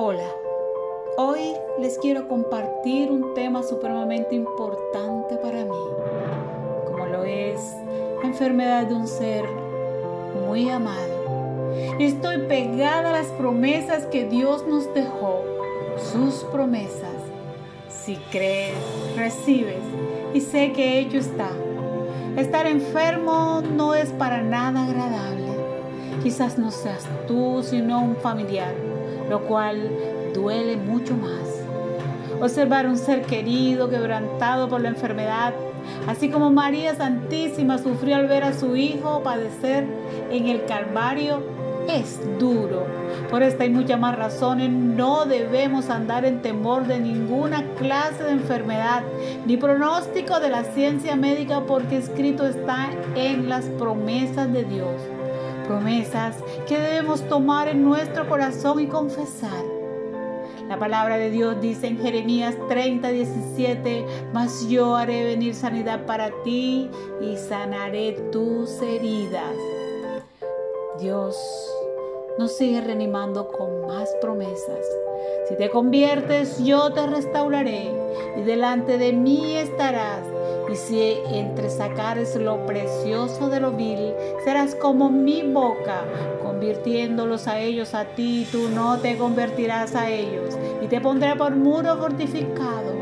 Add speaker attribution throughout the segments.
Speaker 1: Hola, hoy les quiero compartir un tema supremamente importante para mí, como lo es la enfermedad de un ser muy amado. Estoy pegada a las promesas que Dios nos dejó, sus promesas. Si crees, recibes y sé que ello está. Estar enfermo no es para nada agradable. Quizás no seas tú, sino un familiar lo cual duele mucho más. Observar un ser querido quebrantado por la enfermedad, así como María Santísima sufrió al ver a su hijo padecer en el Calvario, es duro. Por esta y muchas más razones no debemos andar en temor de ninguna clase de enfermedad ni pronóstico de la ciencia médica porque escrito está en las promesas de Dios promesas que debemos tomar en nuestro corazón y confesar. La palabra de Dios dice en Jeremías 30, 17, mas yo haré venir sanidad para ti y sanaré tus heridas. Dios nos sigue reanimando con más promesas. Si te conviertes, yo te restauraré y delante de mí estarás y si entre sacares lo precioso de lo vil, serás como mi boca, convirtiéndolos a ellos a ti, tú no te convertirás a ellos. Y te pondré por muro fortificado,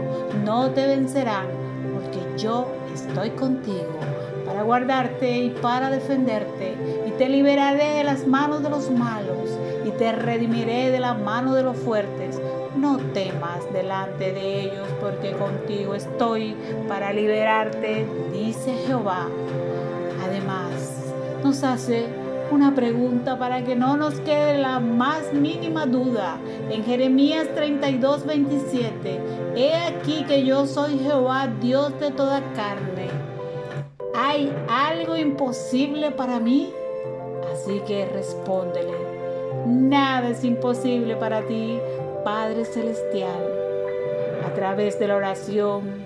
Speaker 1: no te vencerán, porque yo estoy contigo para guardarte y para defenderte, y te liberaré de las manos de los malos, y te redimiré de la mano de los fuertes no temas delante de ellos, porque contigo estoy para liberarte, dice Jehová. Además, nos hace una pregunta para que no nos quede la más mínima duda. En Jeremías 32, 27, He aquí que yo soy Jehová, Dios de toda carne. ¿Hay algo imposible para mí? Así que respóndele, nada es imposible para ti Padre Celestial, a través de la oración,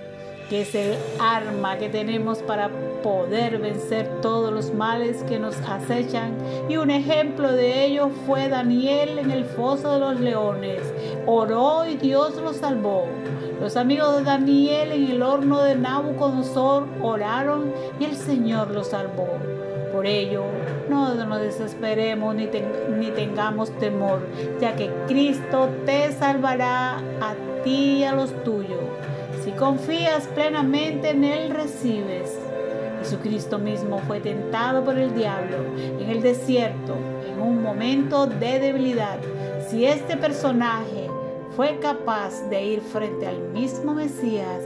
Speaker 1: que es el arma que tenemos para poder vencer todos los males que nos acechan. Y un ejemplo de ello fue Daniel en el foso de los leones. Oró y Dios lo salvó. Los amigos de Daniel en el horno de Nabucodonosor oraron y el Señor lo salvó. Por ello, no nos desesperemos ni, ni tengamos temor, ya que Cristo te salvará a ti y a los tuyos. Si confías plenamente en Él, recibes. Jesucristo mismo fue tentado por el diablo en el desierto, en un momento de debilidad. Si este personaje fue capaz de ir frente al mismo Mesías,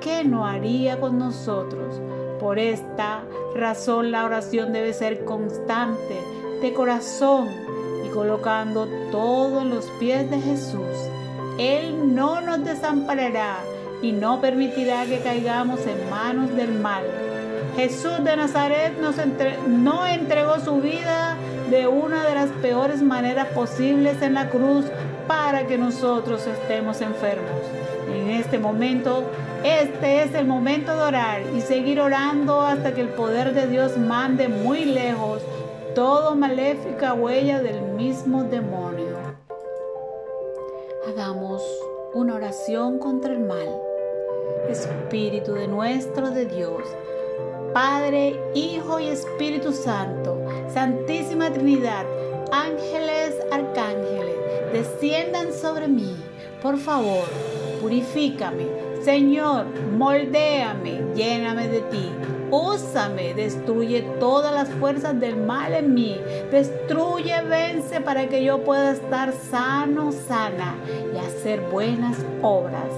Speaker 1: ¿qué no haría con nosotros? Por esta razón la oración debe ser constante, de corazón y colocando todo en los pies de Jesús. Él no nos desamparará y no permitirá que caigamos en manos del mal. Jesús de Nazaret no entregó su vida de una de las peores maneras posibles en la cruz para que nosotros estemos enfermos. En este momento este es el momento de orar y seguir orando hasta que el poder de Dios mande muy lejos toda maléfica huella del mismo demonio. Hagamos una oración contra el mal. Espíritu de nuestro de Dios, Padre, Hijo y Espíritu Santo, Santísima Trinidad, ángeles, arcángeles, desciendan sobre mí. Por favor, purifícame Señor, moldéame, lléname de ti. Úsame, destruye todas las fuerzas del mal en mí. Destruye, vence para que yo pueda estar sano, sana y hacer buenas obras.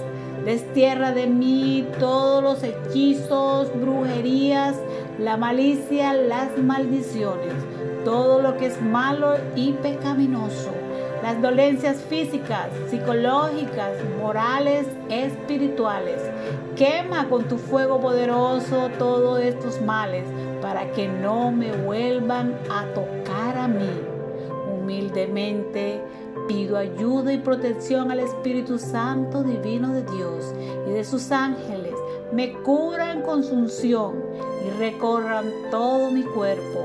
Speaker 1: Destierra de mí todos los hechizos, brujerías, la malicia, las maldiciones, todo lo que es malo y pecaminoso las dolencias físicas, psicológicas, morales, espirituales. Quema con tu fuego poderoso todos estos males para que no me vuelvan a tocar a mí. Humildemente pido ayuda y protección al Espíritu Santo Divino de Dios y de sus ángeles. Me curan con y recorran todo mi cuerpo,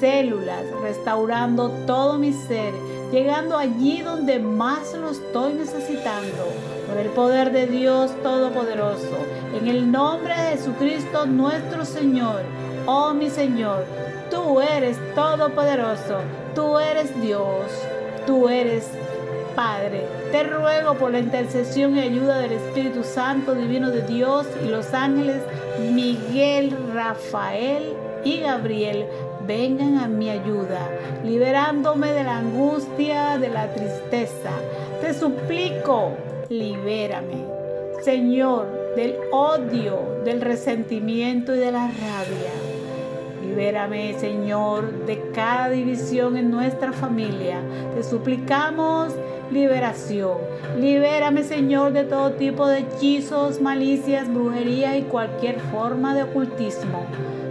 Speaker 1: células, restaurando todo mi ser llegando allí donde más lo estoy necesitando. Por el poder de Dios Todopoderoso, en el nombre de Jesucristo nuestro Señor, oh mi Señor, tú eres todopoderoso, tú eres Dios, tú eres Padre, te ruego por la intercesión y ayuda del Espíritu Santo Divino de Dios y los ángeles Miguel, Rafael y Gabriel vengan a mi ayuda, liberándome de la angustia, de la tristeza. Te suplico, libérame, Señor, del odio, del resentimiento y de la rabia. Libérame, Señor, de cada división en nuestra familia. Te suplicamos liberación. Libérame, Señor, de todo tipo de hechizos, malicias, brujería y cualquier forma de ocultismo.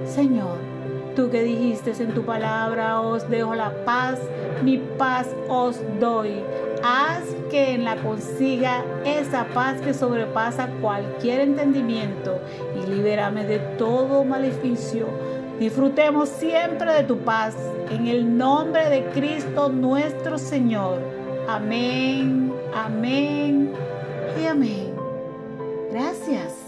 Speaker 1: Señor, tú que dijiste en tu palabra, os dejo la paz, mi paz os doy. Haz que en la consiga esa paz que sobrepasa cualquier entendimiento y libérame de todo maleficio. Disfrutemos siempre de tu paz en el nombre de Cristo nuestro Señor. Amén, amén y amén. Gracias.